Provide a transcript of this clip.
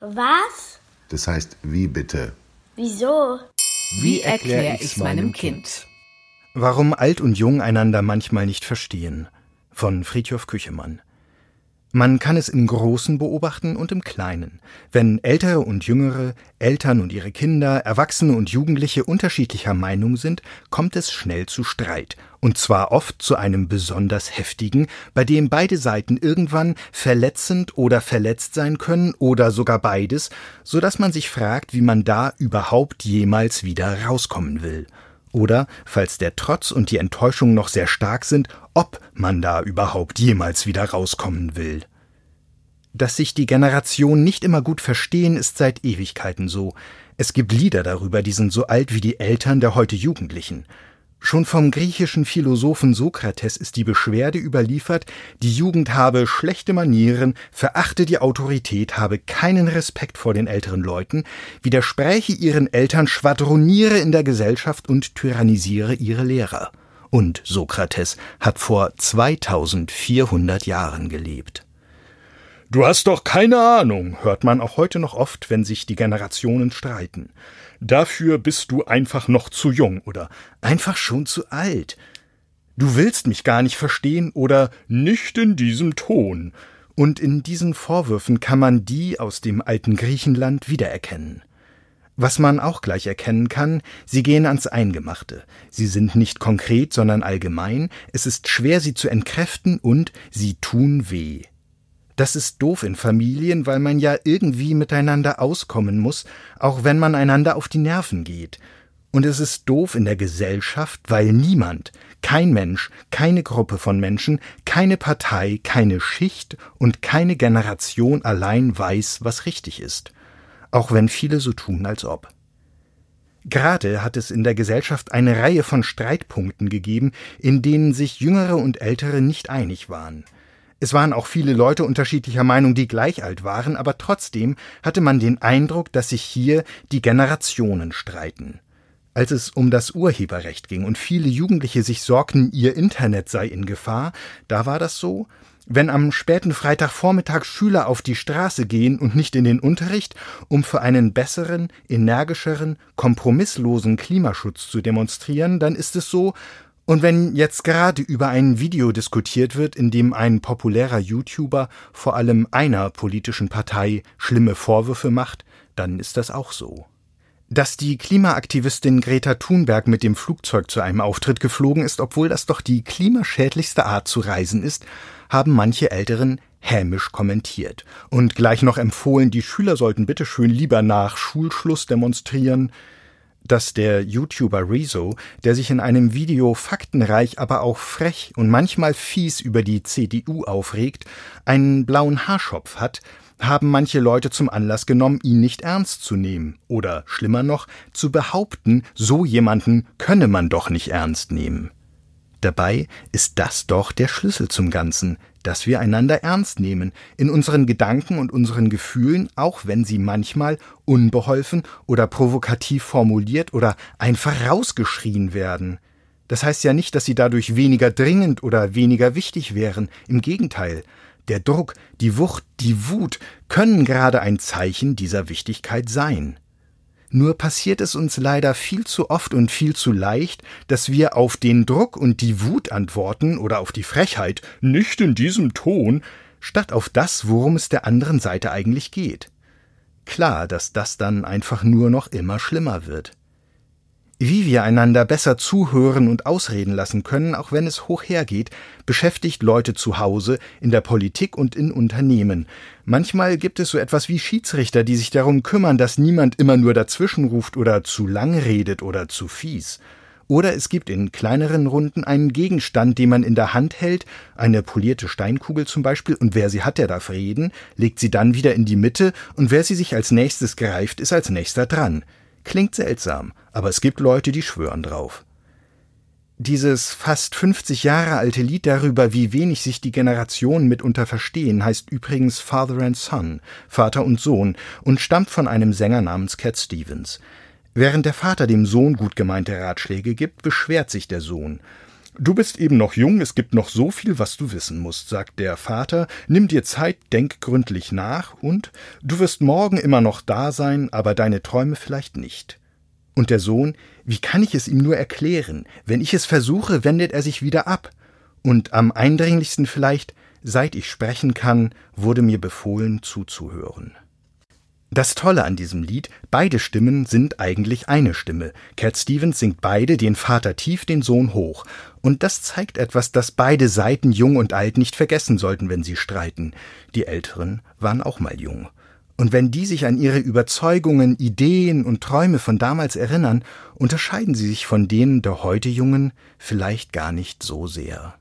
Was? Das heißt, wie bitte? Wieso? Wie erkläre ich's meinem Kind? Warum alt und jung einander manchmal nicht verstehen. Von Friedhof Küchemann. Man kann es im Großen beobachten und im Kleinen. Wenn Ältere und Jüngere, Eltern und ihre Kinder, Erwachsene und Jugendliche unterschiedlicher Meinung sind, kommt es schnell zu Streit. Und zwar oft zu einem besonders heftigen, bei dem beide Seiten irgendwann verletzend oder verletzt sein können oder sogar beides, so dass man sich fragt, wie man da überhaupt jemals wieder rauskommen will. Oder, falls der Trotz und die Enttäuschung noch sehr stark sind, ob man da überhaupt jemals wieder rauskommen will. Dass sich die Generationen nicht immer gut verstehen, ist seit Ewigkeiten so. Es gibt Lieder darüber, die sind so alt wie die Eltern der heute Jugendlichen. Schon vom griechischen Philosophen Sokrates ist die Beschwerde überliefert, die Jugend habe schlechte Manieren, verachte die Autorität, habe keinen Respekt vor den älteren Leuten, widerspräche ihren Eltern, schwadroniere in der Gesellschaft und tyrannisiere ihre Lehrer. Und Sokrates hat vor 2400 Jahren gelebt. Du hast doch keine Ahnung, hört man auch heute noch oft, wenn sich die Generationen streiten. Dafür bist du einfach noch zu jung oder einfach schon zu alt. Du willst mich gar nicht verstehen oder nicht in diesem Ton. Und in diesen Vorwürfen kann man die aus dem alten Griechenland wiedererkennen. Was man auch gleich erkennen kann, sie gehen ans Eingemachte. Sie sind nicht konkret, sondern allgemein, es ist schwer, sie zu entkräften und sie tun weh. Das ist doof in Familien, weil man ja irgendwie miteinander auskommen muss, auch wenn man einander auf die Nerven geht. Und es ist doof in der Gesellschaft, weil niemand, kein Mensch, keine Gruppe von Menschen, keine Partei, keine Schicht und keine Generation allein weiß, was richtig ist. Auch wenn viele so tun, als ob. Gerade hat es in der Gesellschaft eine Reihe von Streitpunkten gegeben, in denen sich Jüngere und Ältere nicht einig waren. Es waren auch viele Leute unterschiedlicher Meinung, die gleich alt waren, aber trotzdem hatte man den Eindruck, dass sich hier die Generationen streiten. Als es um das Urheberrecht ging und viele Jugendliche sich sorgten, ihr Internet sei in Gefahr, da war das so, wenn am späten Freitagvormittag Schüler auf die Straße gehen und nicht in den Unterricht, um für einen besseren, energischeren, kompromisslosen Klimaschutz zu demonstrieren, dann ist es so, und wenn jetzt gerade über ein Video diskutiert wird, in dem ein populärer YouTuber vor allem einer politischen Partei schlimme Vorwürfe macht, dann ist das auch so. Dass die Klimaaktivistin Greta Thunberg mit dem Flugzeug zu einem Auftritt geflogen ist, obwohl das doch die klimaschädlichste Art zu reisen ist, haben manche Älteren hämisch kommentiert und gleich noch empfohlen, die Schüler sollten bitteschön lieber nach Schulschluss demonstrieren, dass der YouTuber Rezo, der sich in einem Video faktenreich, aber auch frech und manchmal fies über die CDU aufregt, einen blauen Haarschopf hat, haben manche Leute zum Anlass genommen, ihn nicht ernst zu nehmen oder schlimmer noch, zu behaupten, so jemanden könne man doch nicht ernst nehmen. Dabei ist das doch der Schlüssel zum Ganzen, dass wir einander ernst nehmen, in unseren Gedanken und unseren Gefühlen, auch wenn sie manchmal unbeholfen oder provokativ formuliert oder einfach rausgeschrien werden. Das heißt ja nicht, dass sie dadurch weniger dringend oder weniger wichtig wären, im Gegenteil. Der Druck, die Wucht, die Wut können gerade ein Zeichen dieser Wichtigkeit sein. Nur passiert es uns leider viel zu oft und viel zu leicht, dass wir auf den Druck und die Wut antworten oder auf die Frechheit nicht in diesem Ton, statt auf das, worum es der anderen Seite eigentlich geht. Klar, dass das dann einfach nur noch immer schlimmer wird. Wie wir einander besser zuhören und ausreden lassen können, auch wenn es hoch hergeht, beschäftigt Leute zu Hause, in der Politik und in Unternehmen. Manchmal gibt es so etwas wie Schiedsrichter, die sich darum kümmern, dass niemand immer nur dazwischenruft oder zu lang redet oder zu fies. Oder es gibt in kleineren Runden einen Gegenstand, den man in der Hand hält, eine polierte Steinkugel zum Beispiel, und wer sie hat, der darf reden, legt sie dann wieder in die Mitte, und wer sie sich als nächstes greift, ist als nächster dran. Klingt seltsam, aber es gibt Leute, die schwören drauf. Dieses fast 50 Jahre alte Lied darüber, wie wenig sich die Generationen mitunter verstehen, heißt übrigens Father and Son, Vater und Sohn, und stammt von einem Sänger namens Cat Stevens. Während der Vater dem Sohn gut gemeinte Ratschläge gibt, beschwert sich der Sohn. Du bist eben noch jung, es gibt noch so viel, was du wissen musst, sagt der Vater, nimm dir Zeit, denk gründlich nach und du wirst morgen immer noch da sein, aber deine Träume vielleicht nicht. Und der Sohn, wie kann ich es ihm nur erklären? Wenn ich es versuche, wendet er sich wieder ab. Und am eindringlichsten vielleicht, seit ich sprechen kann, wurde mir befohlen zuzuhören. Das Tolle an diesem Lied, beide Stimmen sind eigentlich eine Stimme. Cat Stevens singt beide, den Vater tief, den Sohn hoch. Und das zeigt etwas, das beide Seiten, jung und alt, nicht vergessen sollten, wenn sie streiten. Die Älteren waren auch mal jung. Und wenn die sich an ihre Überzeugungen, Ideen und Träume von damals erinnern, unterscheiden sie sich von denen der heute Jungen vielleicht gar nicht so sehr.